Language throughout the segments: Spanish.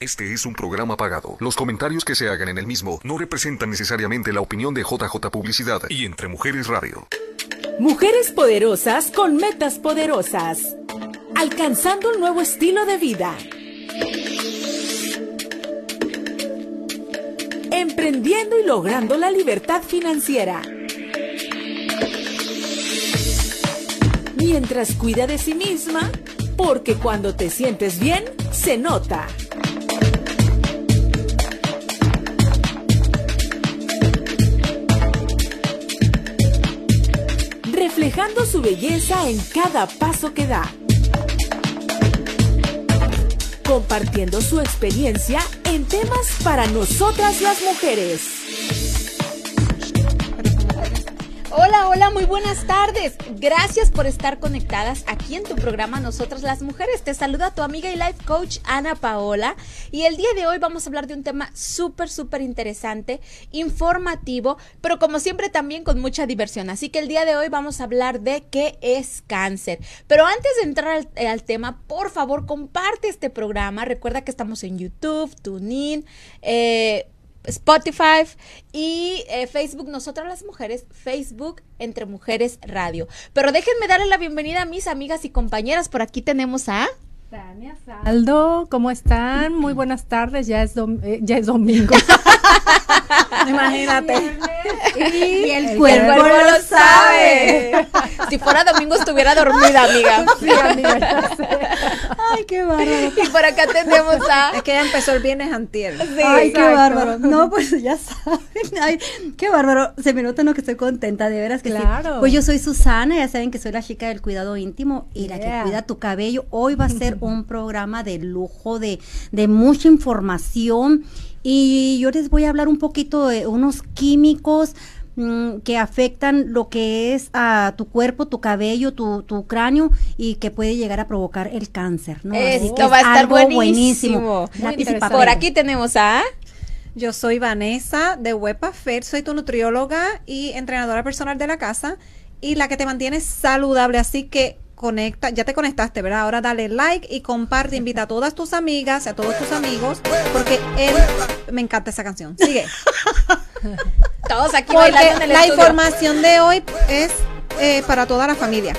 Este es un programa pagado. Los comentarios que se hagan en el mismo no representan necesariamente la opinión de JJ Publicidad y Entre Mujeres Radio. Mujeres poderosas con metas poderosas. Alcanzando un nuevo estilo de vida. Emprendiendo y logrando la libertad financiera. Mientras cuida de sí misma, porque cuando te sientes bien, se nota. Reflejando su belleza en cada paso que da. Compartiendo su experiencia en temas para nosotras las mujeres. Hola, hola, muy buenas tardes. Gracias por estar conectadas aquí en tu programa Nosotras las Mujeres. Te saluda tu amiga y life coach Ana Paola. Y el día de hoy vamos a hablar de un tema súper, súper interesante, informativo, pero como siempre también con mucha diversión. Así que el día de hoy vamos a hablar de qué es cáncer. Pero antes de entrar al, tema, por favor, comparte este programa. Recuerda que estamos en YouTube, TuneIn, eh, Spotify y eh, Facebook, nosotras las mujeres, Facebook Entre Mujeres Radio. Pero déjenme darle la bienvenida a mis amigas y compañeras. Por aquí tenemos a... Tania Saldo, ¿cómo están? Muy buenas tardes, ya es, eh, ya es domingo. Imagínate. Y, el, cuerpo, lo sabe. si fuera domingo estuviera dormida, amiga. Sí, amiga. Ay, qué bárbaro. Y por acá tenemos a. Es que ya empezó el viernes antier. Ay, qué bárbaro. No, pues ya saben. Ay, qué bárbaro. Se me nota no que estoy contenta, de veras que claro. sí. Pues yo soy Susana, ya saben que soy la chica del cuidado íntimo y la que cuida tu cabello. Hoy va a ser un programa de lujo, de, de mucha información y yo les voy a hablar un poquito de unos químicos mm, que afectan lo que es a tu cuerpo, tu cabello, tu, tu, cráneo y que puede llegar a provocar el cáncer. ¿no? Esto va a estar buenísimo. Por aquí tenemos a... Yo soy Vanessa de Wepafer, soy tu nutrióloga y entrenadora personal de la casa y la que te mantiene saludable, así que conecta, ya te conectaste, ¿verdad? Ahora dale like y comparte, invita a todas tus amigas, a todos tus amigos, porque él me encanta esa canción. Sigue. Todos aquí bailando La información de hoy es eh, para toda la familia.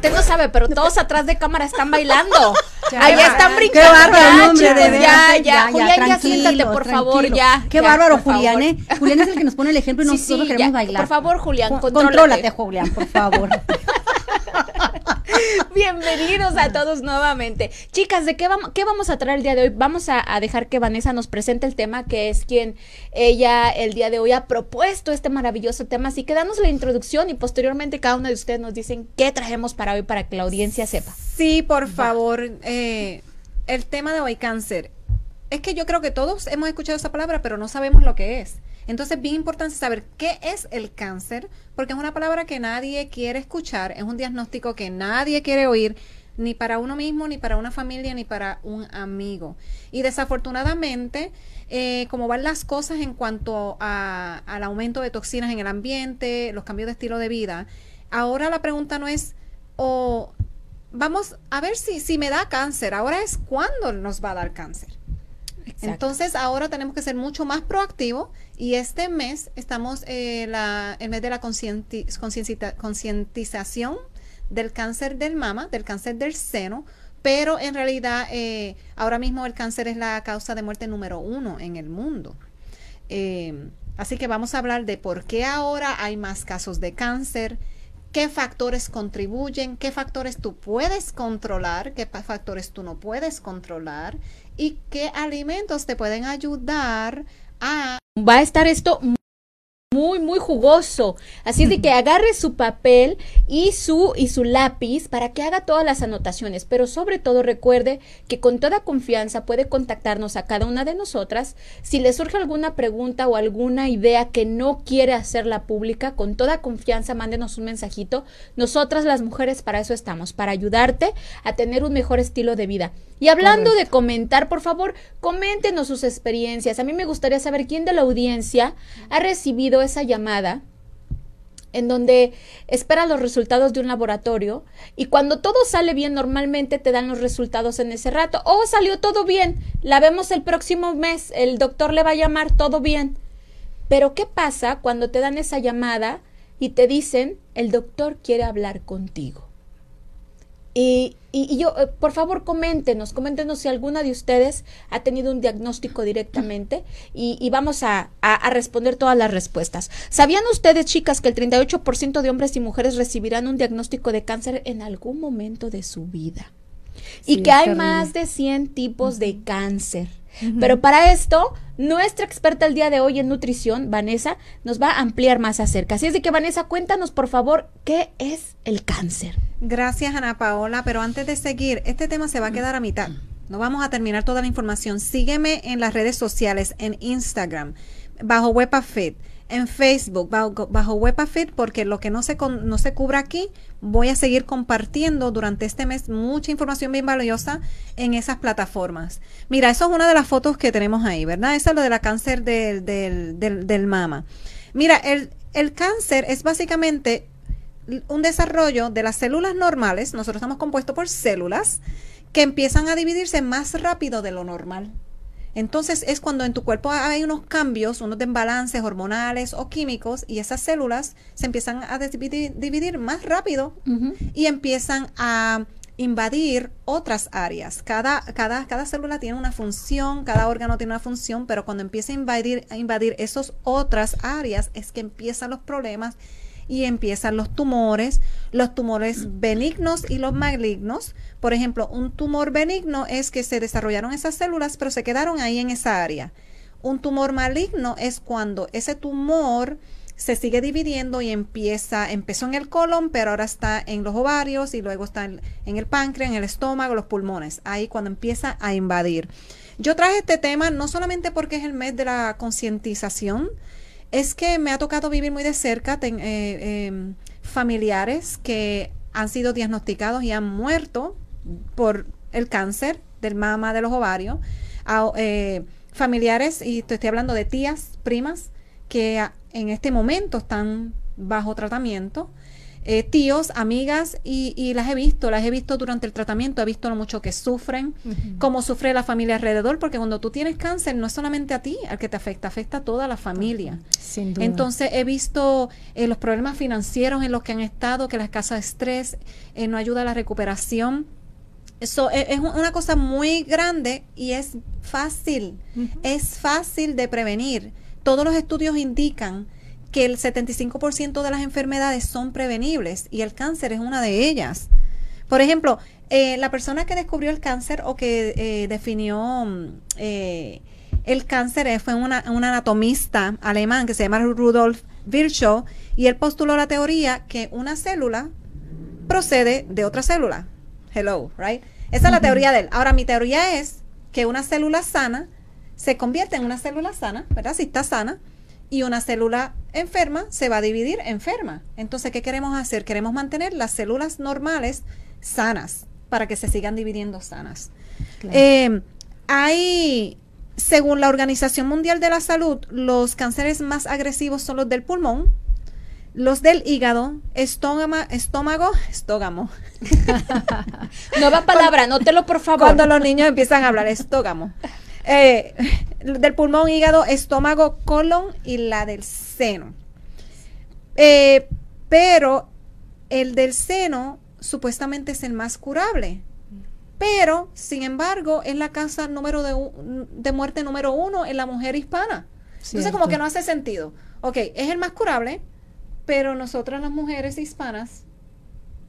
Usted no sabe, pero todos atrás de cámara están bailando. Ahí están brincando. Qué bárbaro, hombre, de ya, ya, Julián, ya siéntate, por favor, ya. Qué bárbaro, Julián, ¿eh? Julián es el que nos pone el ejemplo y nosotros queremos bailar. Por favor, Julián, contrólate. Julián, por favor. Bienvenidos a todos nuevamente. Chicas, ¿de qué vamos, qué vamos a traer el día de hoy? Vamos a, dejar que Vanessa nos presente el tema, que es quien ella el día de hoy ha propuesto este maravilloso tema. Así que danos la introducción y posteriormente cada uno de ustedes nos dicen qué trajemos para hoy para que la audiencia sepa. Sí, por favor. Eh, el tema de hoy, cáncer. Es que yo creo que todos hemos escuchado esa palabra, pero no sabemos lo que es. Entonces, bien importante saber qué es el cáncer, porque es una palabra que nadie quiere escuchar, es un diagnóstico que nadie quiere oír, ni para uno mismo, ni para una familia, ni para un amigo. Y desafortunadamente, eh, como van las cosas en cuanto al aumento de toxinas en el ambiente, los cambios de estilo de vida, ahora la pregunta no es, o vamos a ver si, si me da cáncer, ahora es cuándo nos va a dar cáncer. Entonces ahora tenemos que ser mucho más proactivos y este mes estamos eh, el mes de la concientización del cáncer del mama, del cáncer del seno, pero en realidad eh, ahora mismo el cáncer es la causa de muerte número uno en el mundo. Eh, así que vamos a hablar de por qué ahora hay más casos de cáncer, qué factores contribuyen, qué factores tú puedes controlar, qué factores tú no puedes controlar y qué alimentos te pueden ayudar a... Va a estar esto muy muy jugoso. Así es de que agarre su papel y su y su lápiz para que haga todas las anotaciones, pero sobre todo recuerde que con toda confianza puede contactarnos a cada una de nosotras si le surge alguna pregunta o alguna idea que no quiere hacerla pública, con toda confianza mándenos un mensajito. Nosotras las mujeres para eso estamos, para ayudarte a tener un mejor estilo de vida. Y hablando de comentar, por favor, coméntenos sus experiencias. A mí me gustaría saber quién de la audiencia ha recibido esa llamada en donde esperas los resultados de un laboratorio y cuando todo sale bien normalmente te dan los resultados en ese rato. Oh, salió todo bien, la vemos el próximo mes, el doctor le va a llamar todo bien. Pero ¿qué pasa cuando te dan esa llamada y te dicen el doctor quiere hablar contigo? Y, y, yo, eh, por favor, coméntenos, coméntenos si alguna de ustedes ha tenido un diagnóstico directamente y, y vamos a, a, responder todas las respuestas. ¿Sabían ustedes, chicas, que el 38% de hombres y mujeres recibirán un diagnóstico de cáncer en algún momento de su vida? y que hay más de 100 tipos de cáncer. Pero para esto, nuestra experta el día de hoy en nutrición, Vanessa, nos va a ampliar más acerca. Así es de que, Vanessa, cuéntanos, por favor, ¿qué es el cáncer? Gracias, Ana Paola. Pero antes de seguir, este tema se va a quedar a mitad. No vamos a terminar toda la información. Sígueme en las redes sociales, en Instagram, bajo WepaFit en Facebook bajo, bajo WepaFit porque lo que no se, no se cubra aquí, voy a seguir compartiendo durante este mes mucha información bien valiosa en esas plataformas. Mira, eso es una de las fotos que tenemos ahí, ¿verdad? Esa es lo de la cáncer del, del, del, mama. Mira, el, el cáncer es básicamente un desarrollo de las células normales, nosotros estamos compuestos por células que empiezan a dividirse más rápido de lo normal. Entonces es cuando en tu cuerpo hay unos cambios, unos desbalances hormonales o químicos y esas células se empiezan a dividir, más rápido y empiezan a invadir otras áreas. Cada, cada, cada célula tiene una función, cada órgano tiene una función, pero cuando empieza a invadir, a invadir esas otras áreas es que empiezan los problemas y empiezan los tumores, los tumores benignos y los malignos. Por ejemplo, un tumor benigno es que se desarrollaron esas células, pero se quedaron ahí en esa área. Un tumor maligno es cuando ese tumor se sigue dividiendo y empieza, empezó en el colon, pero ahora está en los ovarios y luego está en, en el páncreas, en el estómago, los pulmones. Ahí cuando empieza a invadir. Yo traje este tema no solamente porque es el mes de la concientización, es que me ha tocado vivir muy de cerca eh, em, familiares que han sido diagnosticados y han muerto por el cáncer del mama de los ovarios. Eh, familiares, y estoy hablando de tías, primas, que en este momento están bajo tratamiento eh, tíos, amigas, y, las he visto, las he visto durante el tratamiento, he visto lo mucho que sufren, cómo sufre la familia alrededor, porque cuando tú tienes cáncer no es solamente a ti al que te afecta, afecta a toda la familia. Entonces he visto eh, los problemas financieros en los que han estado, que la escasa estrés eh, no ayuda a la recuperación. Eso es, una cosa muy grande y es fácil, es fácil de prevenir. Todos los estudios indican que el 75% de las enfermedades son prevenibles y el cáncer es una de ellas. Por ejemplo, eh, la persona que descubrió el cáncer o que eh, definió eh, el cáncer fue una, un anatomista alemán que se llama Rudolf Virchow y él postuló la teoría que una célula procede de otra célula. Hello, right? Esa es la teoría de él. Ahora, mi teoría es que una célula sana se convierte en una célula sana, ¿verdad? Si está sana, y una célula enferma se va a dividir enferma. Entonces, ¿qué queremos hacer? Queremos mantener las células normales sanas para que se sigan dividiendo sanas. Eh, hay, según la Organización Mundial de la Salud, los cánceres más agresivos son los del pulmón, los del hígado, estómago, estómago, estógamo. Nueva palabra, nótelo por favor. Cuando los niños empiezan a hablar, estógamo. Eh, del pulmón, hígado, estómago, colon y la del seno. Eh, pero el del seno supuestamente es el más curable. Pero, sin embargo, es la causa número de, muerte número uno en la mujer hispana. Entonces, como que no hace sentido. Ok, es el más curable, pero nosotras las mujeres hispanas,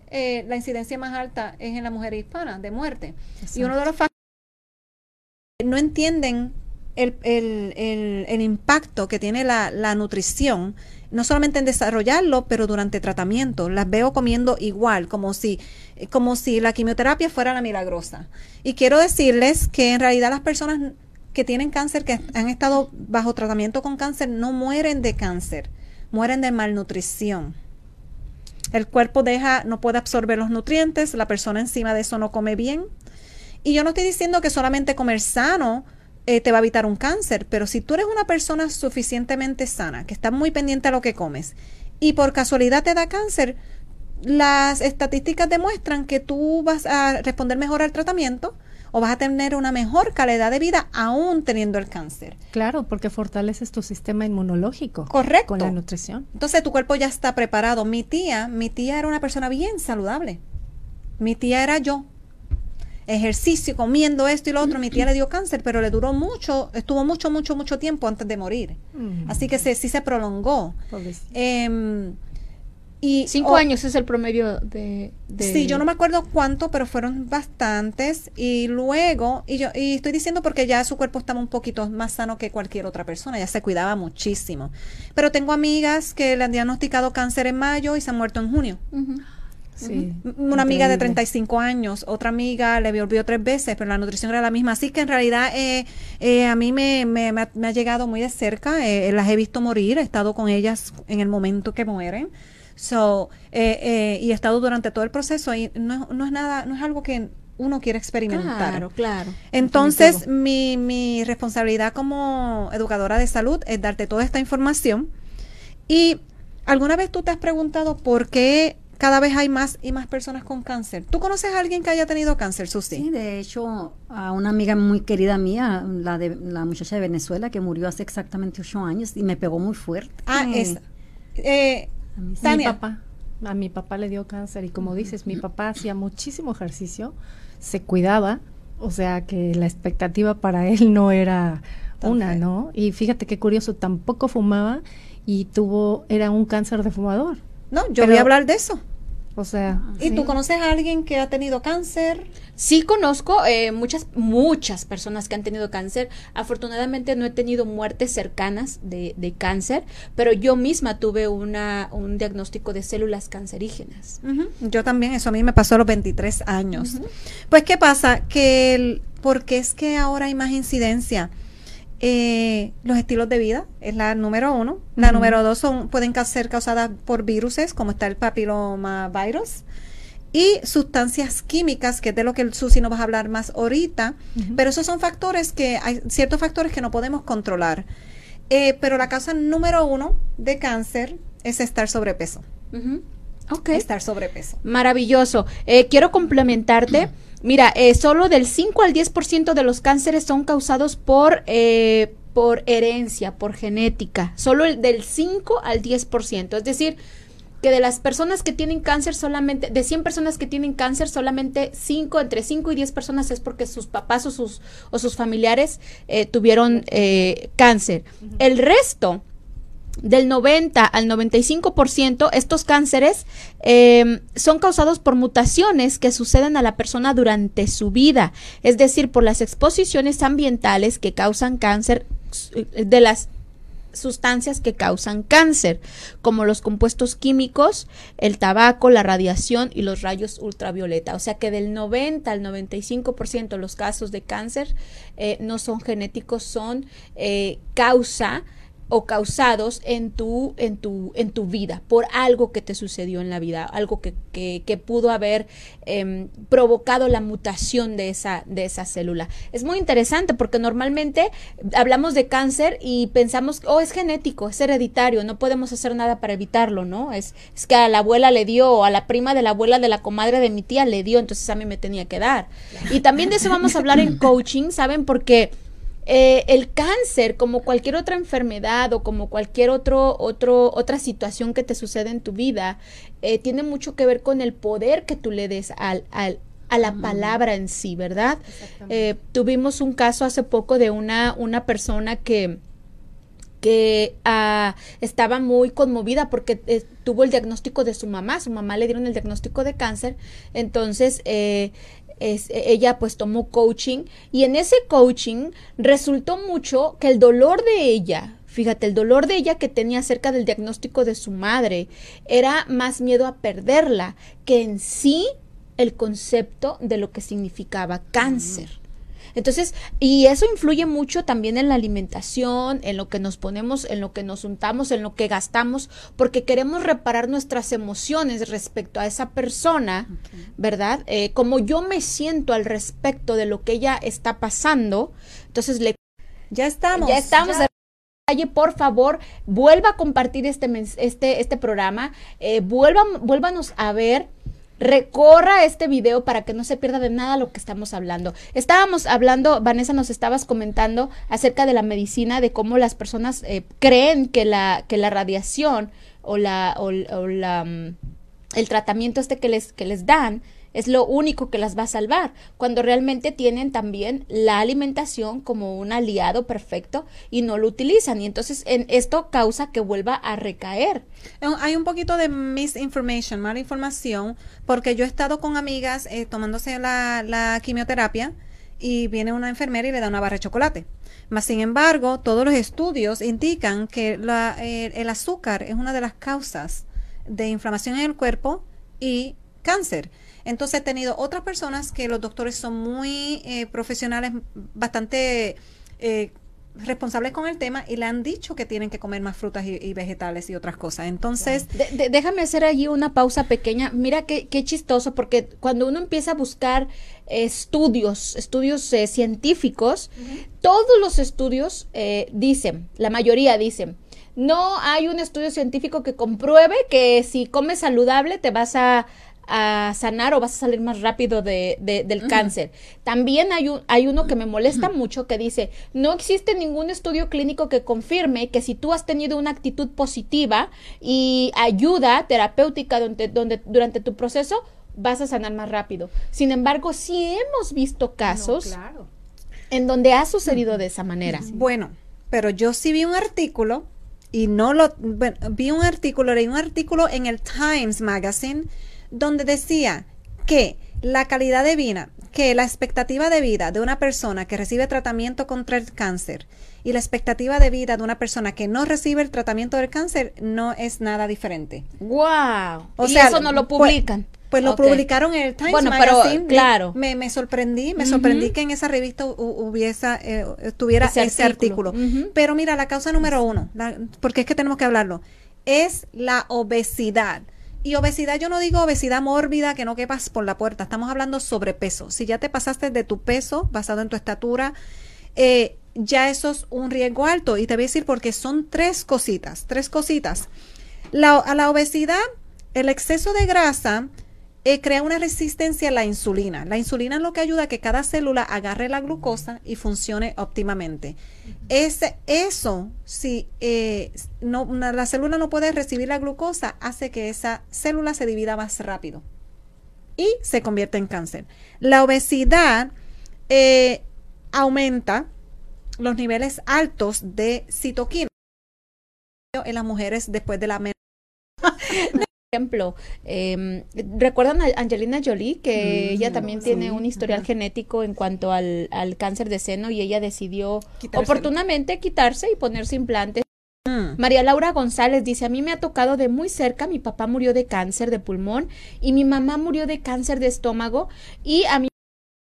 eh, la incidencia más alta es en la mujer hispana de muerte. Y uno de los factores no entienden el, el, el, impacto que tiene la, la, nutrición, no solamente en desarrollarlo, pero durante tratamiento. Las veo comiendo igual, como si, como si la quimioterapia fuera la milagrosa. Y quiero decirles que en realidad las personas que tienen cáncer, que han estado bajo tratamiento con cáncer, no mueren de cáncer, mueren de malnutrición. El cuerpo deja, no puede absorber los nutrientes, la persona encima de eso no come bien. Y yo no estoy diciendo que solamente comer sano eh, te va a evitar un cáncer, pero si tú eres una persona suficientemente sana, que está muy pendiente a lo que comes, y por casualidad te da cáncer, las estadísticas demuestran que tú vas a responder mejor al tratamiento o vas a tener una mejor calidad de vida aún teniendo el cáncer. Claro, porque fortaleces tu sistema inmunológico. Correcto. Con la nutrición. Entonces tu cuerpo ya está preparado. Mi tía, mi tía era una persona bien saludable. Mi tía era yo. Ejercicio, comiendo esto y lo otro. Mi tía le dio cáncer, pero le duró mucho, estuvo mucho, mucho, mucho tiempo antes de morir. Mm. Así que sí se prolongó. Eh, y, Cinco años es el promedio de, Sí, yo no me acuerdo cuánto, pero fueron bastantes. Y luego, y yo y estoy diciendo porque ya su cuerpo estaba un poquito más sano que cualquier otra persona, ya se cuidaba muchísimo. Pero tengo amigas que le han diagnosticado cáncer en mayo y se han muerto en junio. Sí, Una amiga de 35 años, otra amiga le volvió tres veces, pero la nutrición era la misma. Así que en realidad eh, eh, a mí me, me, me, ha, llegado muy de cerca, eh, las he visto morir, he estado con ellas en el momento que mueren. So, eh, eh, y he estado durante todo el proceso y no, no, es nada, no es algo que uno quiere experimentar. Claro, claro. Entonces, mi, mi responsabilidad como educadora de salud es darte toda esta información. Y alguna vez tú te has preguntado por qué cada vez hay más y más personas con cáncer. ¿Tú conoces a alguien que haya tenido cáncer, Susi? Sí, de hecho, a una amiga muy querida mía, la de la muchacha de Venezuela, que murió hace exactamente ocho años y me pegó muy fuerte. Ah, es. Eh, a mi papá. A mi papá le dio cáncer y como dices, mi papá hacía muchísimo ejercicio, se cuidaba, o sea que la expectativa para él no era una, ¿no? Y fíjate qué curioso, tampoco fumaba y tuvo, era un cáncer de fumador. No, yo voy a hablar de eso. O sea. ¿Y tú conoces a alguien que ha tenido cáncer? Sí conozco eh, muchas, muchas personas que han tenido cáncer. Afortunadamente no he tenido muertes cercanas de, de cáncer, pero yo misma tuve una, un diagnóstico de células cancerígenas. Yo también, eso a mí me pasó a los 23 años. Pues, ¿qué pasa? Que, el, porque es que ahora hay más incidencia. Eh, los estilos de vida es la número uno. La número dos son, pueden ser causadas por viruses, como está el papilomavirus y sustancias químicas, que es de lo que el Susi nos va a hablar más ahorita, pero esos son factores que hay ciertos factores que no podemos controlar. Eh, pero la causa número uno de cáncer es estar sobrepeso. Estar sobrepeso. Maravilloso. Eh, quiero complementarte. Mira, eh, solo del 5 al 10% de los cánceres son causados por, por herencia, por genética. Solo el del 5 al 10%. Es decir, que de las personas que tienen cáncer solamente, de 100 personas que tienen cáncer, solamente 5, entre 5 y 10 personas es porque sus papás o sus, o sus familiares eh, tuvieron eh, cáncer. El resto, del 90 al 95%, estos cánceres em, son causados por mutaciones que suceden a la persona durante su vida, es decir, por las exposiciones ambientales que causan cáncer de las sustancias que causan cáncer, como los compuestos químicos, el tabaco, la radiación y los rayos ultravioleta. O sea que del 90 al 95% de los casos de cáncer eh, no son genéticos, son eh, causa o causados en tu, en tu, en tu vida, por algo que te sucedió en la vida, algo que, que, pudo haber em, provocado la mutación de esa, de esa célula. Es muy interesante porque normalmente hablamos de cáncer y pensamos, oh, es genético, es hereditario, no podemos hacer nada para evitarlo, ¿no? Es, es que a la abuela le dio, o a la prima de la abuela de la comadre de mi tía le dio, entonces a mí me tenía que dar. Y también de eso vamos a hablar en coaching, ¿saben? Porque eh, el cáncer, como cualquier otra enfermedad o como cualquier otro, otro, otra situación que te sucede en tu vida, eh, tiene mucho que ver con el poder que tú le des al, al a la palabra en sí, ¿verdad? Eh, tuvimos un caso hace poco de una, una persona que, que ah, estaba muy conmovida porque tuvo el diagnóstico de su mamá, su mamá le dieron el diagnóstico de cáncer, entonces eh, ella pues tomó coaching y en ese coaching resultó mucho que el dolor de ella, fíjate, el dolor de ella que tenía acerca del diagnóstico de su madre era más miedo a perderla que en sí el concepto de lo que significaba cáncer. Entonces, y eso influye mucho también en la alimentación, en lo que nos ponemos, en lo que nos untamos, en lo que gastamos, porque queremos reparar nuestras emociones respecto a esa persona, ¿verdad? Eh, como yo me siento al respecto de lo que ella está pasando, entonces le... Ya estamos. Ya estamos por favor, vuelva a compartir este, este, este programa, eh, vuelvan, vuélvanos a ver recorra este video para que no se pierda de nada lo que estamos hablando. Estábamos hablando, Vanessa, nos estabas comentando acerca de la medicina, de cómo las personas eh, creen que la, que la radiación o la, o, la mm, el tratamiento este que les, que les dan es lo único que las va a salvar, cuando realmente tienen también la alimentación como un aliado perfecto y no lo utilizan. Y entonces en esto causa que vuelva a recaer. Hay un poquito de misinformation, mala información, porque yo he estado con amigas eh, tomándose la, la quimioterapia y viene una enfermera y le da una barra de chocolate. Mas, sin embargo, todos los estudios indican que la, eh, el azúcar es una de las causas de inflamación en el cuerpo y cáncer. Entonces he tenido otras personas que los doctores son muy eh, profesionales, bastante eh, responsables con el tema y le han dicho que tienen que comer más frutas y, vegetales y otras cosas. Entonces, déjame hacer allí una pausa pequeña. Mira qué, qué chistoso, porque cuando uno empieza a buscar estudios, estudios eh, científicos, todos los estudios dicen, la mayoría dicen, no hay un estudio científico que compruebe que si comes saludable te vas a a sanar o vas a salir más rápido de, del cáncer. También hay, un, hay uno que me molesta mucho que dice, no existe ningún estudio clínico que confirme que si tú has tenido una actitud positiva y ayuda terapéutica donde, donde, durante tu proceso, vas a sanar más rápido. Sin embargo, sí hemos visto casos en donde ha sucedido de esa manera. Bueno, pero yo sí vi un artículo y no lo vi un artículo, leí un artículo en el Times Magazine donde decía que la calidad de vida, que la expectativa de vida de una persona que recibe tratamiento contra el cáncer y la expectativa de vida de una persona que no recibe el tratamiento del cáncer no es nada diferente. ¡Wow! O sea, eso no lo pues, publican. Pues, lo publicaron en el Times bueno, Magazine. claro. Me, me, sorprendí, me sorprendí que en esa revista hubiese, eh, tuviera ese, artículo. Pero mira, la causa número uno, porque es que tenemos que hablarlo, es la obesidad. Y obesidad, yo no digo obesidad mórbida que no quepas por la puerta, estamos hablando sobrepeso. Si ya te pasaste de tu peso basado en tu estatura, eh, ya eso es un riesgo alto. Y te voy a decir porque son tres cositas, tres cositas. A la obesidad, el exceso de grasa eh, crea una resistencia a la insulina. La insulina es lo que ayuda a que cada célula agarre la glucosa y funcione óptimamente. Ese, eso, si eh, la célula no puede recibir la glucosa, hace que esa célula se divida más rápido y se convierte en cáncer. La obesidad eh, aumenta los niveles altos de citoquina en las mujeres después de la ejemplo, eh, ¿recuerdan a Angelina Jolie? Que mm, ella también tiene un historial genético en cuanto al, cáncer de seno y ella decidió oportunamente quitarse y ponerse implantes. Mm. María Laura González dice, a mí me ha tocado de muy cerca, mi papá murió de cáncer de pulmón y mi mamá murió de cáncer de estómago y a mí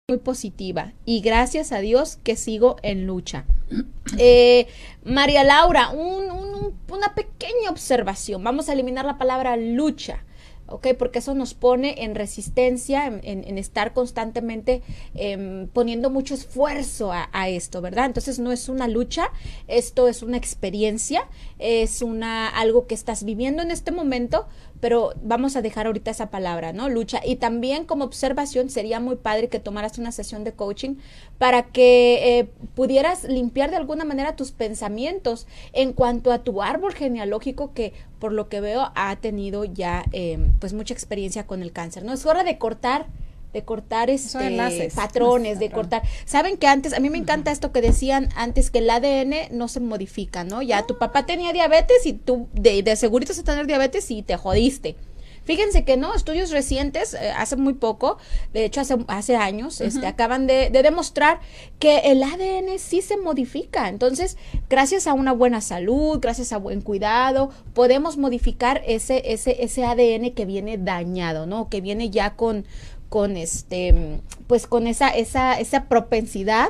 muy positiva y gracias a Dios que sigo en lucha. Eh, María Laura, una pequeña observación. Vamos a eliminar la palabra lucha. ¿ok? Porque eso nos pone en resistencia, en, estar constantemente em, poniendo mucho esfuerzo a, a, esto, ¿verdad? Entonces no es una lucha, esto es una experiencia, es una algo que estás viviendo en este momento, pero vamos a dejar ahorita esa palabra, ¿no? Lucha. Y también como observación sería muy padre que tomaras una sesión de coaching para que eh, pudieras limpiar de alguna manera tus pensamientos en cuanto a tu árbol genealógico que por lo que veo ha tenido ya eh, pues mucha experiencia con el cáncer, ¿no? Es hora de cortar de cortar este patrones, de cortar. Saben que antes, a mí me encanta esto que decían antes que el ADN no se modifica, ¿no? Ya tu papá tenía diabetes y tú de, de segurito se tener diabetes y te jodiste. Fíjense que no, estudios recientes, eh, hace muy poco, de hecho hace, hace años, este, acaban de, de, demostrar que el ADN sí se modifica. Entonces, gracias a una buena salud, gracias a buen cuidado, podemos modificar ese, ese, ese ADN que viene dañado, ¿no? Que viene ya con, con este, pues con esa, esa, esa propensidad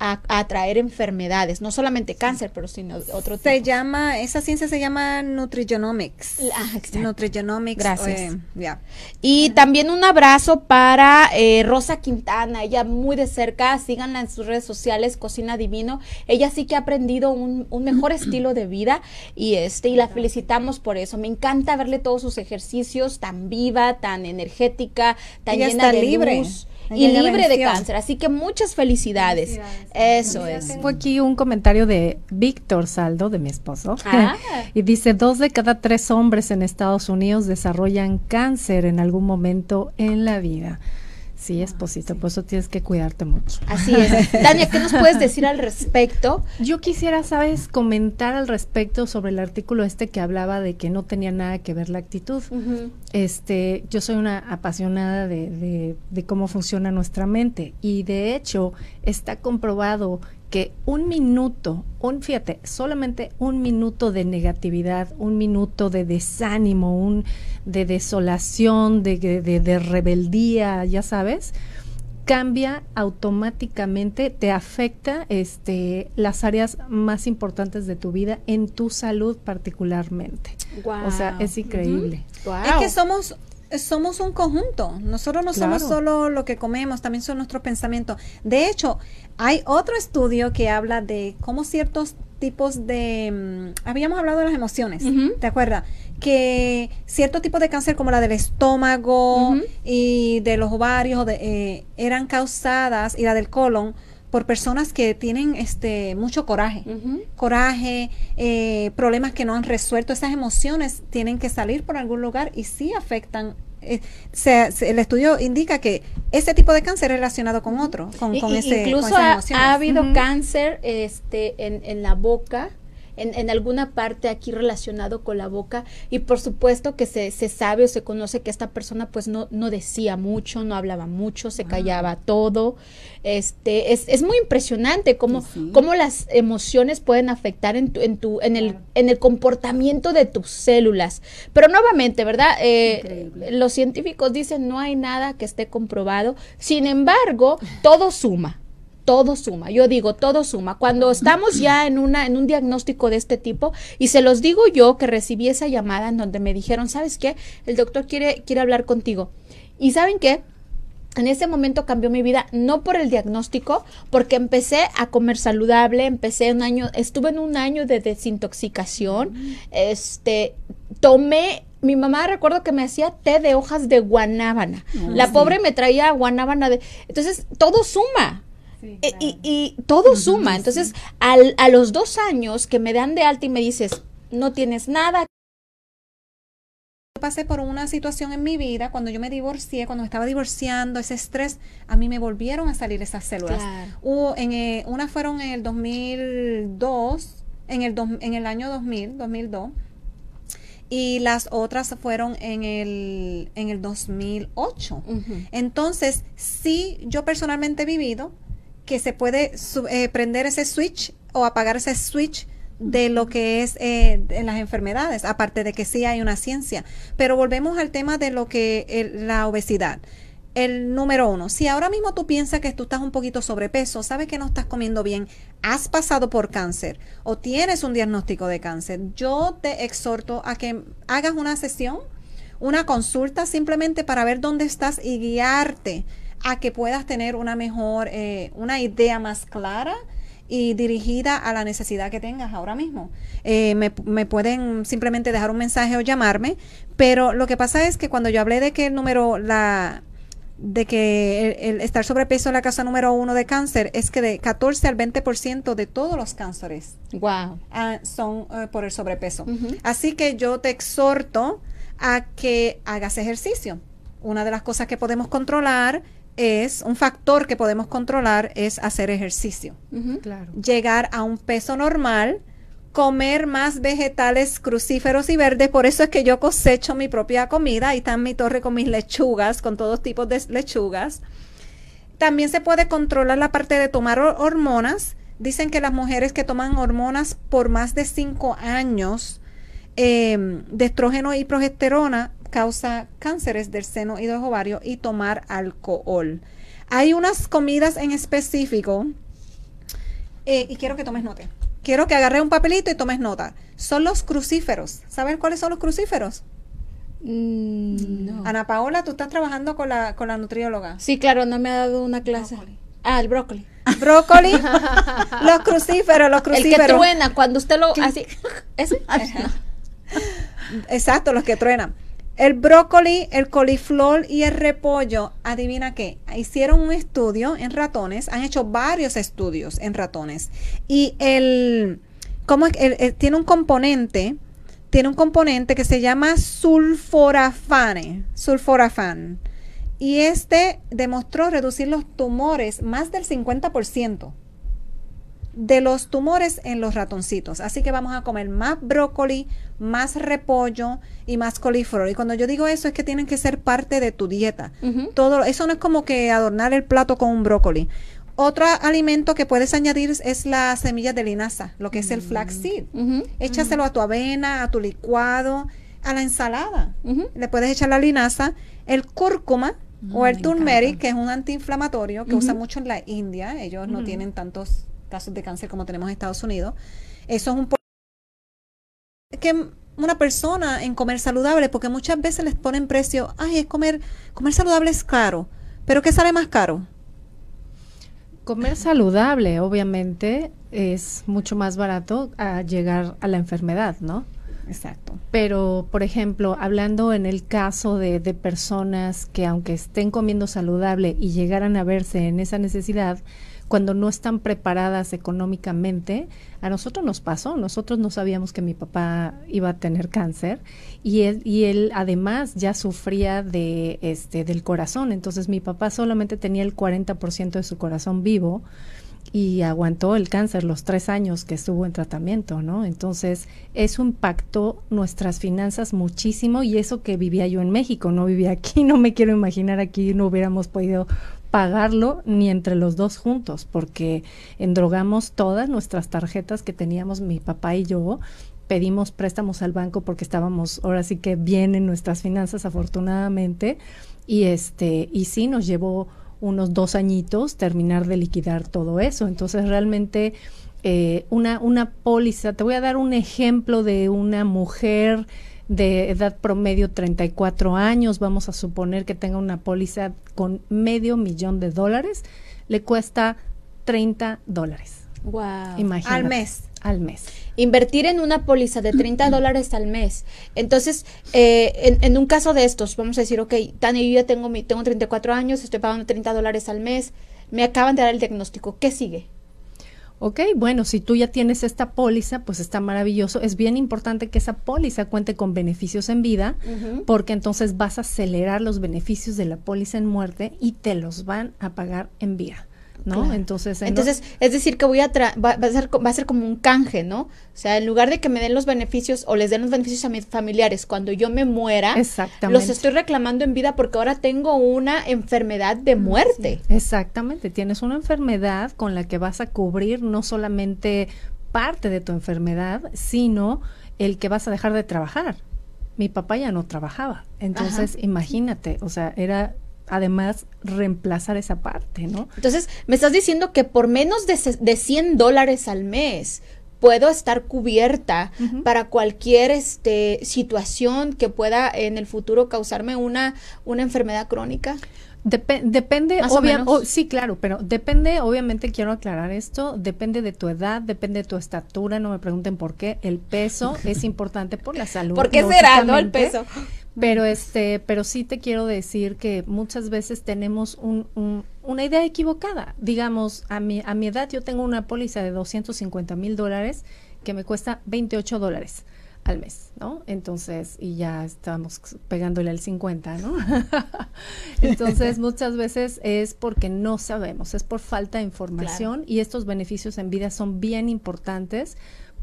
a, atraer enfermedades, no solamente cáncer, pero sino otro tipo. Se llama, esa ciencia se llama nutrigenomics. Ah, nutrigenomics. Gracias. Eh, y también un abrazo para eh, Rosa Quintana, ella muy de cerca, síganla en sus redes sociales, Cocina Divino. Ella sí que ha aprendido un, un mejor estilo de vida y este y la felicitamos por eso. Me encanta verle todos sus ejercicios tan viva, tan energética, tan llena de libre. luz y libre de cáncer. Así que muchas felicidades. Eso es. Tengo aquí un comentario de Víctor Saldo, de mi esposo. Ah. y dice, dos de cada tres hombres en Estados Unidos desarrollan cáncer en algún momento en la vida. Sí, es posito, por eso tienes que cuidarte mucho. Así es. Tania, ¿qué nos puedes decir al respecto? Yo quisiera, sabes, comentar al respecto sobre el artículo este que hablaba de que no tenía nada que ver la actitud. Este, yo soy una apasionada de, de, de cómo funciona nuestra mente y de hecho está comprobado que un minuto, un fíjate, solamente un minuto de negatividad, un minuto de desánimo, un de desolación, de, de, rebeldía, ya sabes, cambia automáticamente, te afecta este, las áreas más importantes de tu vida en tu salud particularmente. O sea, es increíble. Es que somos somos un conjunto. Nosotros no somos solo lo que comemos, también son nuestros pensamientos. De hecho, hay otro estudio que habla de cómo ciertos tipos de... Mm, habíamos hablado de las emociones, ¿te acuerdas? Que ciertos tipos de cáncer como la del estómago y de los ovarios eh, eran causadas, y la del colon, por personas que tienen este mucho coraje, coraje, eh, problemas que no han resuelto, esas emociones tienen que salir por algún lugar y sí afectan. Eh, el estudio indica que ese tipo de cáncer es relacionado con otro, con, ese, incluso ha, habido cáncer este, en, en la boca en, alguna parte aquí relacionado con la boca y por supuesto que se, se sabe o se conoce que esta persona pues no, no decía mucho, no hablaba mucho, se callaba todo. Este, es, es muy impresionante cómo, cómo las emociones pueden afectar en tu, en tu, en el, en el comportamiento de tus células. Pero nuevamente, ¿verdad? Eh, los científicos dicen no hay nada que esté comprobado. Sin embargo, todo suma todo suma. Yo digo, todo suma. Cuando estamos ya en una en un diagnóstico de este tipo y se los digo yo que recibí esa llamada en donde me dijeron, "¿Sabes qué? El doctor quiere quiere hablar contigo." ¿Y saben qué? En ese momento cambió mi vida, no por el diagnóstico, porque empecé a comer saludable, empecé un año, estuve en un año de desintoxicación, este, tomé mi mamá recuerdo que me hacía té de hojas de guanábana. la pobre me traía guanábana de... Entonces, todo suma. Eh, y, todo suma. Entonces, al, a los dos años que me dan de alta y me dices, no tienes nada. Pasé por una situación en mi vida, cuando yo me divorcié, cuando me estaba divorciando, ese estrés, a mí me volvieron a salir esas células. Hubo en, eh, una fueron en el 2002, en el, en el año 2000, 2002 y las otras fueron en el, en el 2008. Entonces, sí, yo personalmente he vivido que se puede eh, prender ese switch o apagar ese switch de lo que es eh, en las enfermedades, aparte de que sí hay una ciencia. Pero volvemos al tema de lo que la obesidad. El número uno, si ahora mismo tú piensas que tú estás un poquito sobrepeso, sabes que no estás comiendo bien, has pasado por cáncer o tienes un diagnóstico de cáncer, yo te exhorto a que hagas una sesión, una consulta simplemente para ver dónde estás y guiarte a que puedas tener una mejor, eh, una idea más clara y dirigida a la necesidad que tengas ahora mismo. Eh, me, pueden simplemente dejar un mensaje o llamarme, pero lo que pasa es que cuando yo hablé de que el número, la de que el, estar sobrepeso es la causa número uno de cáncer, es que de 14 al 20% de todos los cánceres wow. Ah, son eh, por el sobrepeso. Así que yo te exhorto a que hagas ejercicio. Una de las cosas que podemos controlar es un factor que podemos controlar es hacer ejercicio. Llegar a un peso normal, comer más vegetales crucíferos y verdes, por eso es que yo cosecho mi propia comida, ahí está en mi torre con mis lechugas, con todos tipos de lechugas. También se puede controlar la parte de tomar hormonas. Dicen que las mujeres que toman hormonas por más de cinco años em, de estrógeno y progesterona causa cánceres del seno y de los ovarios y tomar alcohol. Hay unas comidas en específico Eh, y quiero que tomes nota. Quiero que agarre un papelito y tomes nota. Son los crucíferos. ¿Saben cuáles son los crucíferos? Mm, Ana Paola, tú estás trabajando con la, con la nutrióloga. Sí, claro, no me ha dado una clase. Ah, el brócoli. Brócoli, los crucíferos, los crucíferos. El que truena cuando usted lo así. Exacto, los que truenan. El brócoli, el coliflor y el repollo, adivina qué, hicieron un estudio en ratones, han hecho varios estudios en ratones. Y el, ¿cómo es? tiene un componente, tiene un componente que se llama sulforafane, sulforafan, y este demostró reducir los tumores más del 50% de los tumores en los ratoncitos. Así que vamos a comer más brócoli, más repollo y más coliflor. Y cuando yo digo eso es que tienen que ser parte de tu dieta. Todo eso no es como que adornar el plato con un brócoli. Otro alimento que puedes añadir es la semilla de linaza, lo que es el flaxseed. Échaselo a tu avena, a tu licuado, a la ensalada. Le puedes echar la linaza, el cúrcuma o el turmeric, que es un antiinflamatorio que usa mucho en la India. Ellos no tienen tantos casos de cáncer como tenemos en Estados Unidos. Eso es un que una persona en comer saludable, porque muchas veces les ponen precio, ay, es comer, comer saludable es caro, pero ¿qué sale más caro? Comer saludable, obviamente, es mucho más barato a llegar a la enfermedad, ¿no? Exacto. Pero, por ejemplo, hablando en el caso de, de personas que aunque estén comiendo saludable y llegaran a verse en esa necesidad, cuando no están preparadas económicamente. A nosotros nos pasó, nosotros no sabíamos que mi papá iba a tener cáncer y él, y él además ya sufría de este del corazón, entonces mi papá solamente tenía el 40% de su corazón vivo y aguantó el cáncer los tres años que estuvo en tratamiento, ¿no? Entonces, eso impactó nuestras finanzas muchísimo y eso que vivía yo en México, no vivía aquí, no me quiero imaginar aquí, no hubiéramos podido pagarlo ni entre los dos juntos, porque endrogamos todas nuestras tarjetas que teníamos mi papá y yo, pedimos préstamos al banco porque estábamos ahora sí que bien en nuestras finanzas afortunadamente y este y sí nos llevó unos dos añitos terminar de liquidar todo eso. Entonces realmente eh, una una póliza te voy a dar un ejemplo de una mujer de edad promedio 34 años, vamos a suponer que tenga una póliza con medio millón de dólares, le cuesta 30 dólares. Wow. Imagínate. Al mes. Al mes. Invertir en una póliza de 30 dólares al mes. Entonces, eh, en, un caso de estos, vamos a decir, ok, Tania, yo ya tengo, mi, tengo 34 años, estoy pagando 30 dólares al mes, me acaban de dar el diagnóstico, ¿qué sigue? Ok, bueno, si tú ya tienes esta póliza, pues está maravilloso. Es bien importante que esa póliza cuente con beneficios en vida, porque entonces vas a acelerar los beneficios de la póliza en muerte y te los van a pagar en vida. ¿No? Entonces, entonces es decir que voy a va, a ser va a ser como un canje, ¿no? O sea, en lugar de que me den los beneficios o les den los beneficios a mis familiares cuando yo me muera, los estoy reclamando en vida porque ahora tengo una enfermedad de muerte. exactamente, tienes una enfermedad con la que vas a cubrir no solamente parte de tu enfermedad, sino el que vas a dejar de trabajar. Mi papá ya no trabajaba, entonces imagínate, o sea, era además reemplazar esa parte, ¿no? Entonces, me estás diciendo que por menos de, de 100 dólares al mes puedo estar cubierta para cualquier este, situación que pueda en el futuro causarme una, una enfermedad crónica. depende, obviamente, sí, claro, pero depende, obviamente quiero aclarar esto, depende de tu edad, depende de tu estatura, no me pregunten por qué, el peso es importante por la salud. ¿Por qué será, no, el peso? Pero este, pero sí te quiero decir que muchas veces tenemos un, una idea equivocada. Digamos, a mi, a mi edad yo tengo una póliza de 250 mil dólares que me cuesta 28 dólares al mes, ¿no? Entonces, y ya estamos pegándole al 50, ¿no? Entonces, muchas veces es porque no sabemos, es por falta de información y estos beneficios en vida son bien importantes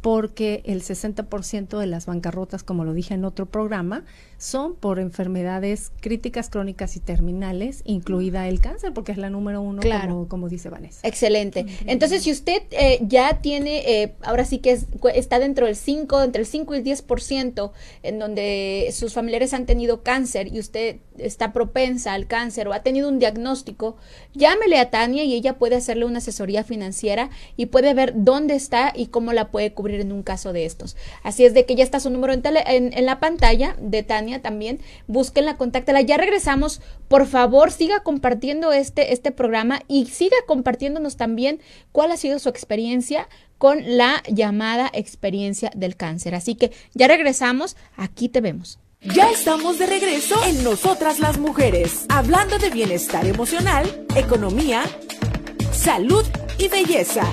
porque el 60% de las bancarrotas, como lo dije en otro programa, son por enfermedades críticas, crónicas y terminales, incluida el cáncer, porque es la número uno, como, dice Vanessa. Excelente. Entonces, si usted eh, ya tiene, eh, ahora sí que está dentro del 5, entre el 5 y el 10%, en donde sus familiares han tenido cáncer y usted está propensa al cáncer o ha tenido un diagnóstico, llámele a Tania y ella puede hacerle una asesoría financiera y puede ver dónde está y cómo la puede cubrir en un caso de estos. Así es de que ya está su número en, la pantalla de Tania también, búsquenla, contáctela. Ya regresamos. Por favor, siga compartiendo este, este programa y siga compartiéndonos también cuál ha sido su experiencia con la llamada experiencia del cáncer. Así que ya regresamos, aquí te vemos. Ya estamos de regreso en Nosotras las Mujeres, hablando de bienestar emocional, economía, salud y belleza.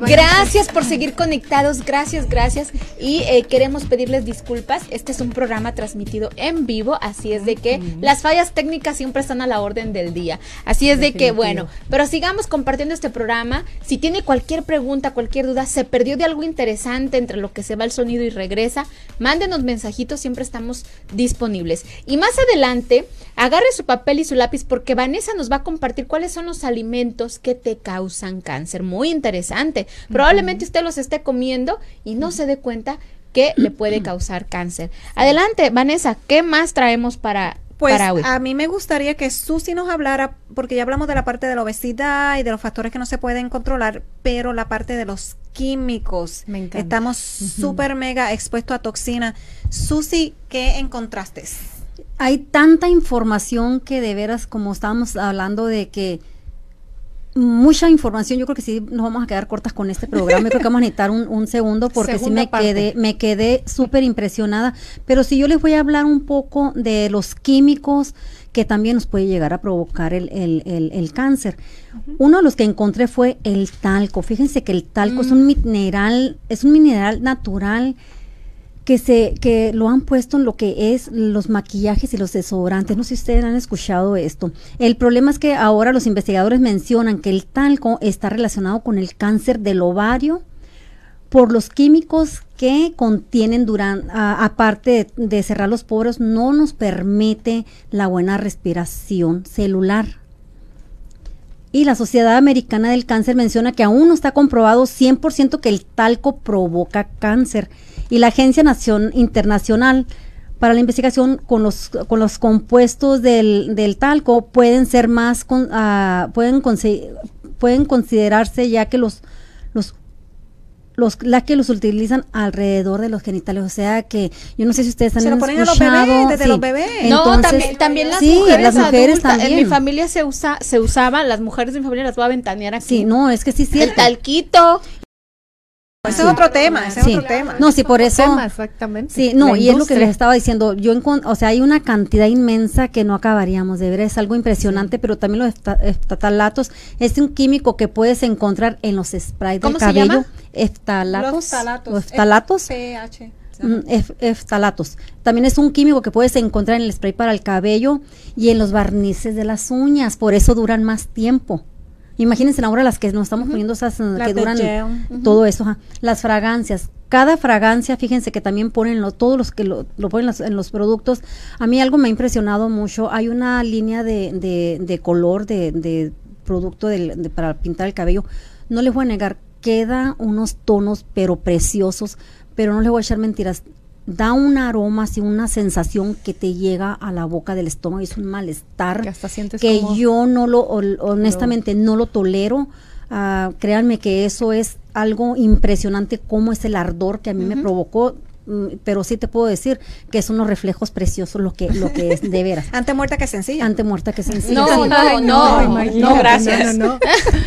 Gracias por seguir conectados, gracias, gracias. Y eh, queremos pedirles disculpas. Este es un programa transmitido en vivo, así es de que las fallas técnicas siempre están a la orden del día. Así es de que, bueno, pero sigamos compartiendo este programa. Si tiene cualquier pregunta, cualquier duda, se perdió de algo interesante entre lo que se va el sonido y regresa, mándenos mensajitos, siempre estamos disponibles. Y más adelante, agarre su papel y su lápiz porque Vanessa nos va a compartir cuáles son los alimentos que te causan cáncer. Muy interesante. Probablemente usted los esté comiendo y no se dé cuenta que le puede causar cáncer. Adelante, Vanessa, ¿qué más traemos para, pues a mí me gustaría que Susi nos hablara, porque ya hablamos de la parte de la obesidad y de los factores que no se pueden controlar, pero la parte de los químicos. Me Estamos súper mega expuestos a toxinas. Susi, ¿qué encontraste? Hay tanta información que de veras, como estábamos hablando de que mucha información. Yo creo que sí nos vamos a quedar cortas con este programa. Yo creo que vamos a necesitar un, segundo porque sí me quedé, me quedé súper impresionada. Pero si yo les voy a hablar un poco de los químicos que también nos puede llegar a provocar el, el, el, cáncer. Uno de los que encontré fue el talco. Fíjense que el talco es un mm. mineral, es un mineral natural que se que lo han puesto en lo que es los maquillajes y los desodorantes. No sé si ustedes han escuchado esto. El problema es que ahora los investigadores mencionan que el talco está relacionado con el cáncer del ovario por los químicos que contienen durante aparte de, de cerrar los poros no nos permite la buena respiración celular. Y la Sociedad Americana del Cáncer menciona que aún no está comprobado 100% que el talco provoca cáncer y la Agencia Nación Internacional para la investigación con los con los compuestos del, del talco pueden ser más con, uh, pueden pueden considerarse ya que los los los la que los utilizan alrededor de los genitales, o sea que yo no sé si ustedes han Se lo ponen a los bebés, desde los bebés. no, también, también las mujeres, las mujeres también. En mi familia se usa se usaba, las mujeres de mi familia las voy a ventanear aquí. Sí, no, es que sí sí. El talquito ese es otro tema, ese es otro tema. No, sí, por eso. exactamente. Sí, no, y es lo que les estaba diciendo. Yo, o sea, hay una cantidad inmensa que no acabaríamos de ver. Es algo impresionante, pero también los eftalatos es un químico que puedes encontrar en los sprays del cabello. Se llama? Eftalatos. Los eftalatos. eftalatos. eftalatos. También es un químico que puedes encontrar en el spray para el cabello y en los barnices de las uñas. Por eso duran más tiempo. Imagínense ahora las que nos estamos poniendo esas que duran todo eso, las fragancias. Cada fragancia, fíjense que también ponen lo, todos los que lo, ponen en los productos. A mí algo me ha impresionado mucho. Hay una línea de, de, color de, de producto para pintar el cabello. No les voy a negar, queda unos tonos pero preciosos, pero no les voy a echar mentiras da un aroma, así una sensación que te llega a la boca del estómago, es un malestar que, yo no lo, honestamente no lo tolero. Uh, créanme que eso es algo impresionante, como es el ardor que a mí me provocó mm, pero sí te puedo decir que son unos reflejos preciosos lo que lo que es de veras. Ante muerta que sencilla. Ante muerta que sencilla. No, no, no, no, gracias. No,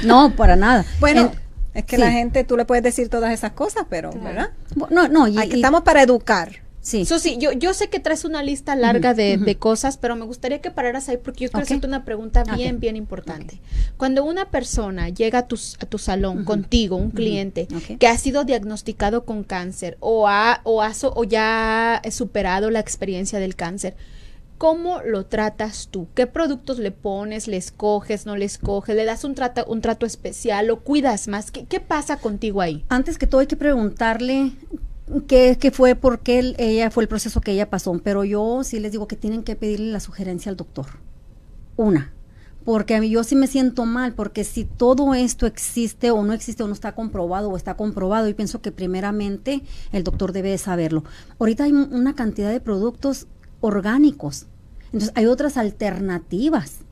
no, para nada. Bueno, es que la gente, tú le puedes decir todas esas cosas, pero, ¿verdad? No, no. Y, Aquí estamos para educar. Sí. sí, yo, yo sé que traes una lista larga de, de, cosas, pero me gustaría que pararas ahí porque yo quiero hacerte una pregunta bien, bien importante. Cuando una persona llega a tu, a tu salón contigo, un cliente que ha sido diagnosticado con cáncer o, ha, o, ha, o ya ha superado la experiencia del cáncer, ¿cómo lo tratas tú? ¿Qué productos le pones? ¿Le escoges? ¿No le escoges? ¿Le das un trato, un trato especial? ¿Lo cuidas más? ¿Qué, pasa contigo ahí? Antes que todo hay que preguntarle qué, qué fue, por qué ella fue el proceso que ella pasó. Pero yo sí les digo que tienen que pedirle la sugerencia al doctor. Una, porque a mí yo sí me siento mal, porque si todo esto existe o no existe o no está comprobado o está comprobado, y pienso que primeramente el doctor debe de saberlo. Ahorita hay una cantidad de productos orgánicos, entonces hay otras alternativas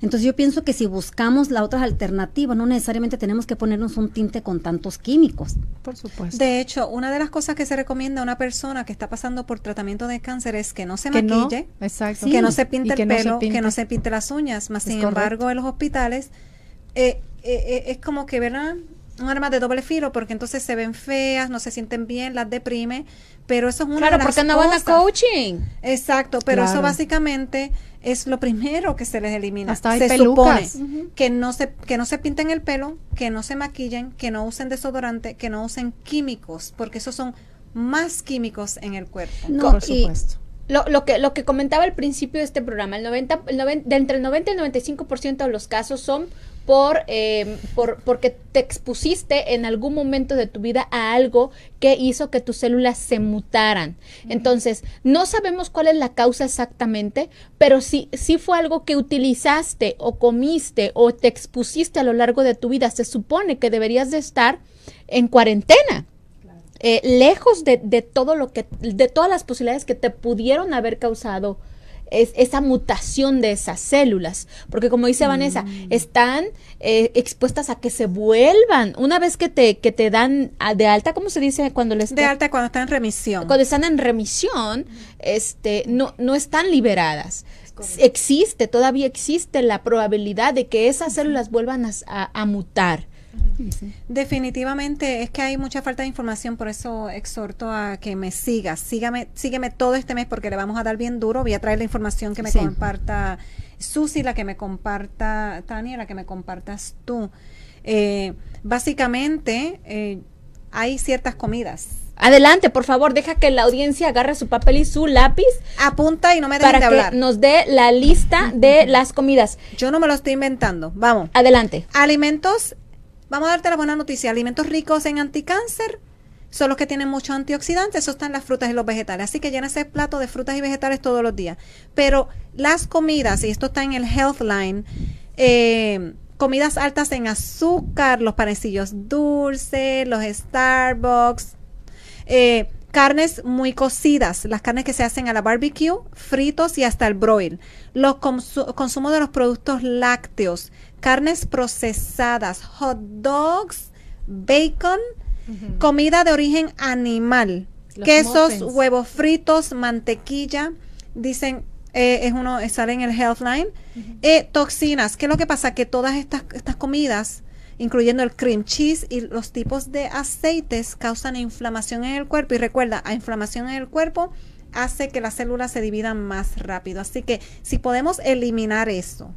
entonces yo pienso que si buscamos la otra alternativa, no necesariamente tenemos que ponernos un tinte con tantos químicos. Por supuesto. De hecho, una de las cosas que se recomienda a una persona que está pasando por tratamiento de cáncer es que no se maquille, que no se pinte el pelo, que no se pinte las uñas. Más sin embargo, en los hospitales eh, eh, eh, es como que, ¿verdad? Un arma de doble filo porque entonces se ven feas, no se sienten bien, las deprime, pero eso es una claro, porque no van a coaching. Exacto, pero eso básicamente es lo primero que se les elimina. se supone que no se que no se pinten el pelo, que no se maquillen, que no usen desodorante, que no usen químicos, porque esos son más químicos en el cuerpo. No, por supuesto. Lo, lo, que, lo que comentaba al principio de este programa, el 90, el 90 de entre el 90 y el 95% de los casos son por, eh, por, porque te expusiste en algún momento de tu vida a algo que hizo que tus células se mutaran. Entonces, no sabemos cuál es la causa exactamente, pero si, si fue algo que utilizaste o comiste o te expusiste a lo largo de tu vida, se supone que deberías de estar en cuarentena. Eh, lejos de, de, todo lo que, de todas las posibilidades que te pudieron haber causado es esa mutación de esas células, porque como dice Vanessa, mm. están eh, expuestas a que se vuelvan, una vez que te, que te dan de alta, ¿cómo se dice cuando les... De alta cuando están en remisión. Cuando están en remisión, este, no, no están liberadas. Existe, todavía existe la probabilidad de que esas células vuelvan a mutar. Definitivamente es que hay mucha falta de información, por eso exhorto a que me sigas. Sígame, sígueme todo este mes porque le vamos a dar bien duro. Voy a traer la información que me comparta Susi, la que me comparta Tania, la que me compartas tú. Eh, básicamente, eh, hay ciertas comidas. Adelante, por favor, deja que la audiencia agarre su papel y su lápiz. Apunta y no me dejes de hablar. Que nos dé la lista de las comidas. Yo no me lo estoy inventando. Vamos. Adelante. Alimentos Vamos a darte la buena noticia. Alimentos ricos en anticáncer son los que tienen muchos antioxidantes. Eso están las frutas y los vegetales. Así que llénese el plato de frutas y vegetales todos los días. Pero las comidas, y esto está en el Healthline, eh, comidas altas en azúcar, los panecillos dulces, los Starbucks, eh, carnes muy cocidas, las carnes que se hacen a la barbecue, fritos y hasta el broil, los consumo de los productos lácteos, carnes procesadas, hot dogs, bacon, comida de origen animal, quesos, huevos fritos, mantequilla, dicen, eh, es uno, sale en el Healthline, eh, toxinas, ¿qué es lo que pasa? Que todas estas, estas comidas, incluyendo el cream cheese y los tipos de aceites, causan inflamación en el cuerpo. Y recuerda, la inflamación en el cuerpo hace que las células se dividan más rápido. Así que si podemos eliminar eso,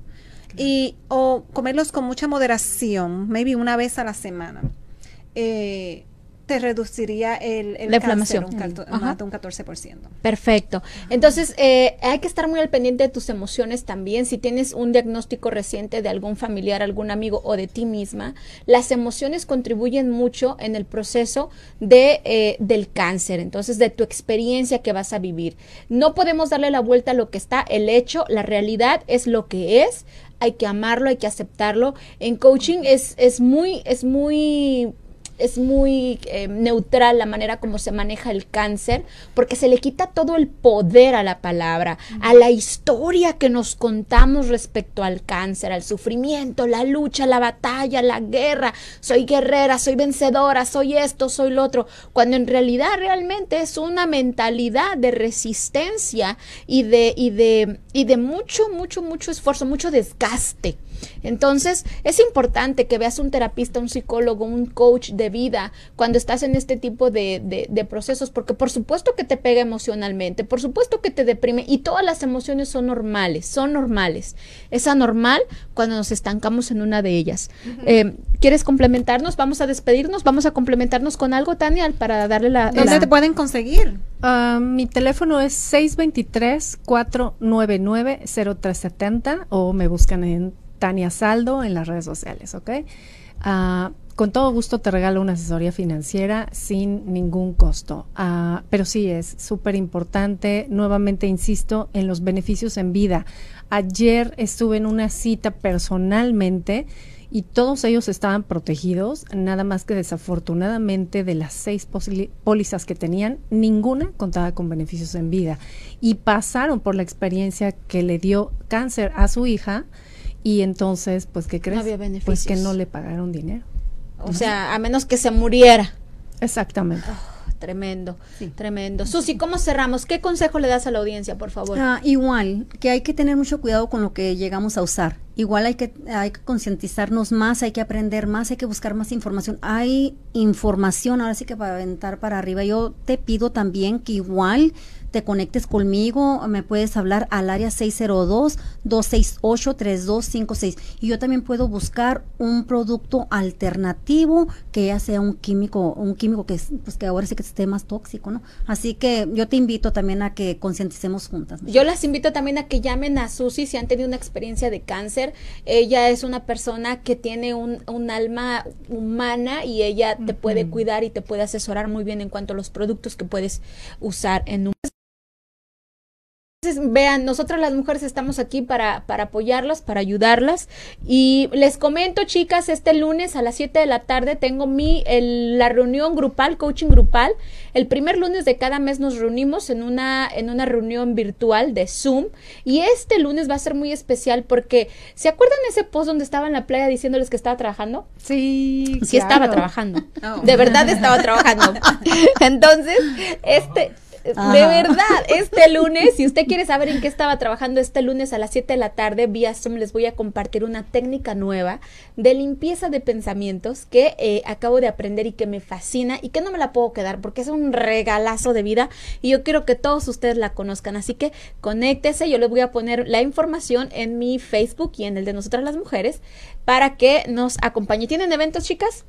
y o comerlos con mucha moderación, maybe una vez a la semana. Eh, te reduciría el, la inflamación un, un 14%. Perfecto. Entonces, eh, hay que estar muy al pendiente de tus emociones también. Si tienes un diagnóstico reciente de algún familiar, algún amigo o de ti misma, las emociones contribuyen mucho en el proceso de, eh, del cáncer, entonces de tu experiencia que vas a vivir. No podemos darle la vuelta a lo que está, el hecho, la realidad es lo que es hay que amarlo, hay que aceptarlo. En coaching es, es muy, es muy es muy eh, neutral la manera como se maneja el cáncer, porque se le quita todo el poder a la palabra, a la historia que nos contamos respecto al cáncer, al sufrimiento, la lucha, la batalla, la guerra. Soy guerrera, soy vencedora, soy esto, soy lo otro, cuando en realidad realmente es una mentalidad de resistencia y de, y de, y de mucho, mucho, mucho esfuerzo, mucho desgaste. Entonces, es importante que veas un terapista, un psicólogo, un coach de vida cuando estás en este tipo de, de, procesos, porque por supuesto que te pega emocionalmente, por supuesto que te deprime y todas las emociones son normales, son normales. Es anormal cuando nos estancamos en una de ellas. Eh, ¿Quieres complementarnos? Vamos a despedirnos, vamos a complementarnos con algo, Tania, para darle la... ¿Dónde te pueden conseguir? Ah, mi teléfono es 623-499-0370 o me buscan en Tania Saldo en las redes sociales, ¿ok? Uh, con todo gusto te regalo una asesoría financiera sin ningún costo. Uh, pero sí es súper importante, nuevamente insisto, en los beneficios en vida. Ayer estuve en una cita personalmente y todos ellos estaban protegidos, nada más que desafortunadamente de las seis pólizas que tenían, ninguna contaba con beneficios en vida. Y pasaron por la experiencia que le dio cáncer a su hija y entonces, pues, ¿qué crees? Pues que no le pagaron dinero. O sea, a menos que se muriera. Exactamente. Oh. Tremendo, tremendo. Susi, ¿cómo cerramos? ¿Qué consejo le das a la audiencia, por favor? Ah, igual, que hay que tener mucho cuidado con lo que llegamos a usar. Igual hay que, hay que concientizarnos más, hay que aprender más, hay que buscar más información. Hay información, ahora sí que para aventar para arriba. Yo te pido también que igual te conectes conmigo, me puedes hablar al área 602-268-3256 y yo también puedo buscar un producto alternativo que ya sea un químico, un químico que, pues que ahora sí que esté más tóxico, ¿no? Así que yo te invito también a que concienticemos juntas. Yo las invito también a que llamen a Susi si han tenido una experiencia de cáncer. Ella es una persona que tiene un, un alma humana y ella te puede cuidar y te puede asesorar muy bien en cuanto a los productos que puedes usar en un vean, nosotras las mujeres estamos aquí para, para apoyarlas, para ayudarlas. Y les comento, chicas, este lunes a las 7 de la tarde tengo mi, la reunión grupal, coaching grupal. El primer lunes de cada mes nos reunimos en una, en una reunión virtual de Zoom. Y este lunes va a ser muy especial porque, ¿se acuerdan ese post donde estaba en la playa diciéndoles que estaba trabajando? Sí. Sí, estaba trabajando. Oh. De verdad estaba trabajando. Entonces, este de verdad, este lunes, si usted quiere saber en qué estaba trabajando este lunes a las 7 de la tarde, vía Zoom les voy a compartir una técnica nueva de limpieza de pensamientos que eh, acabo de aprender y que me fascina y que no me la puedo quedar porque es un regalazo de vida y yo quiero que todos ustedes la conozcan. Así que conéctese, yo les voy a poner la información en mi Facebook y en el de nosotras las mujeres para que nos acompañe. ¿Tienen eventos, chicas?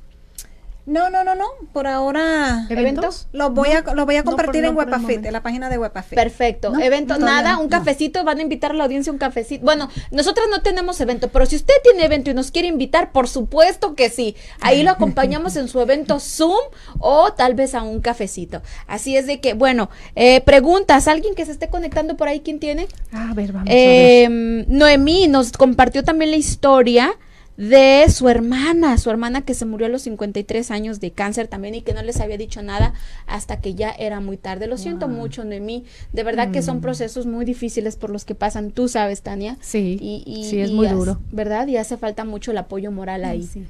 No, no, no, no. Por ahora. ¿Eventos? Los voy, a, los voy a compartir en Webafit, en la página de Webafit. Perfecto. evento, nada, un cafecito. Van a invitar a la audiencia un cafecito. Bueno, nosotros no tenemos evento, pero si usted tiene evento y nos quiere invitar, por supuesto que sí. Ahí lo acompañamos en su evento Zoom o tal vez a un cafecito. Así es de que, bueno, eh, preguntas. ¿Alguien que se esté conectando por ahí? ¿Quién tiene? A ver, vamos. Eh, Noemí nos compartió también la historia de su hermana, su hermana que se murió a los 53 años de cáncer también y que no les había dicho nada hasta que ya era muy tarde. Lo siento mucho, Noemí. De verdad que son mm. procesos muy difíciles por los que pasan, tú sabes, Tania. Sí, y, sí, es muy duro. ¿Verdad? Y hace falta mucho el apoyo moral ahí. Sí.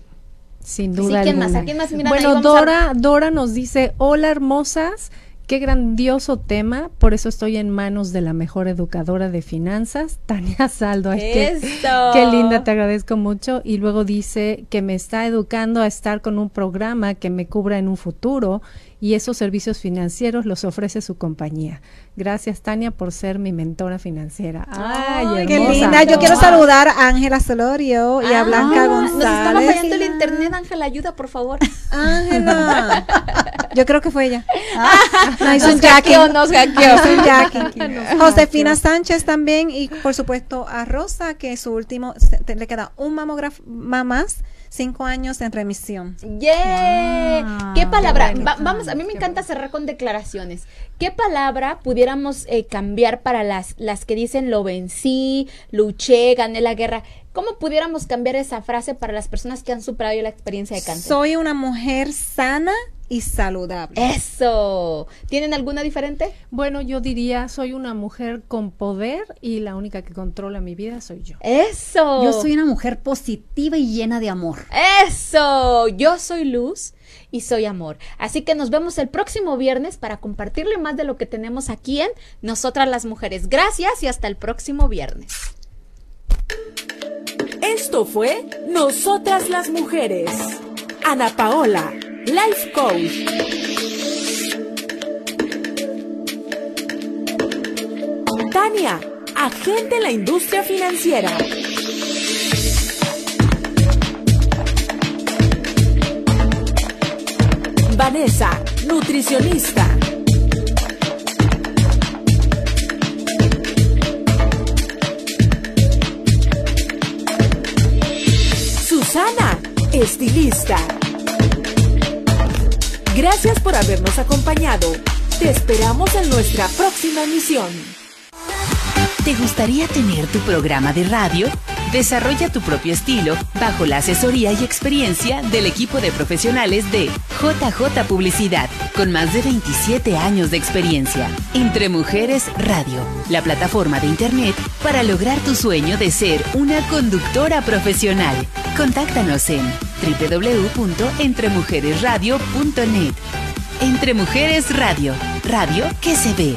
Sin duda. ¿quién más? quién más? bueno, Dora, Dora nos dice, hola hermosas. Qué grandioso tema, por eso estoy en manos de la mejor educadora de finanzas, Tania Saldo. Qué, qué linda, te agradezco mucho. Y luego dice que me está educando a estar con un programa que me cubra en un futuro y esos servicios financieros los ofrece su compañía. Gracias, Tania, por ser mi mentora financiera. Ay, qué linda. Yo quiero saludar a Ángela Solorio y a ah, Blanca González. Nos estaba fallando el internet, Ángela, ayuda, por favor. Ángela. Yo creo que fue ella. Ah, no, nos hackeó, nos hackeó. Josefina Sánchez también y, por supuesto, a Rosa, que su último, le queda un mamógrafo más cinco años en remisión. ¡Yeah! ¿Qué palabra? vamos, a mí me encanta cerrar con declaraciones. ¿Qué palabra pudiéramos eh, cambiar para las, las que dicen lo vencí, luché, gané la guerra? ¿Cómo pudiéramos cambiar esa frase para las personas que han superado la experiencia de cáncer? Soy una mujer sana y saludable. Eso. ¿Tienen alguna diferente? Bueno, yo diría, soy una mujer con poder y la única que controla mi vida soy yo. Eso. Yo soy una mujer positiva y llena de amor. Eso. Yo soy luz y soy amor. Así que nos vemos el próximo viernes para compartirle más de lo que tenemos aquí en Nosotras las Mujeres. Gracias y hasta el próximo viernes. Esto fue Nosotras las Mujeres. Ana Paola, Life Coach. Tania, agente en la industria financiera. Vanessa, nutricionista. Susana, estilista. Gracias por habernos acompañado. Te esperamos en nuestra próxima emisión. ¿Te gustaría tener tu programa de radio? Desarrolla tu propio estilo bajo la asesoría y experiencia del equipo de profesionales de JJ Publicidad, con más de 27 años de experiencia. Entre Mujeres Radio, la plataforma de Internet para lograr tu sueño de ser una conductora profesional. Contáctanos en www.entremujeresradio.net. Entre Mujeres Radio, radio que se ve.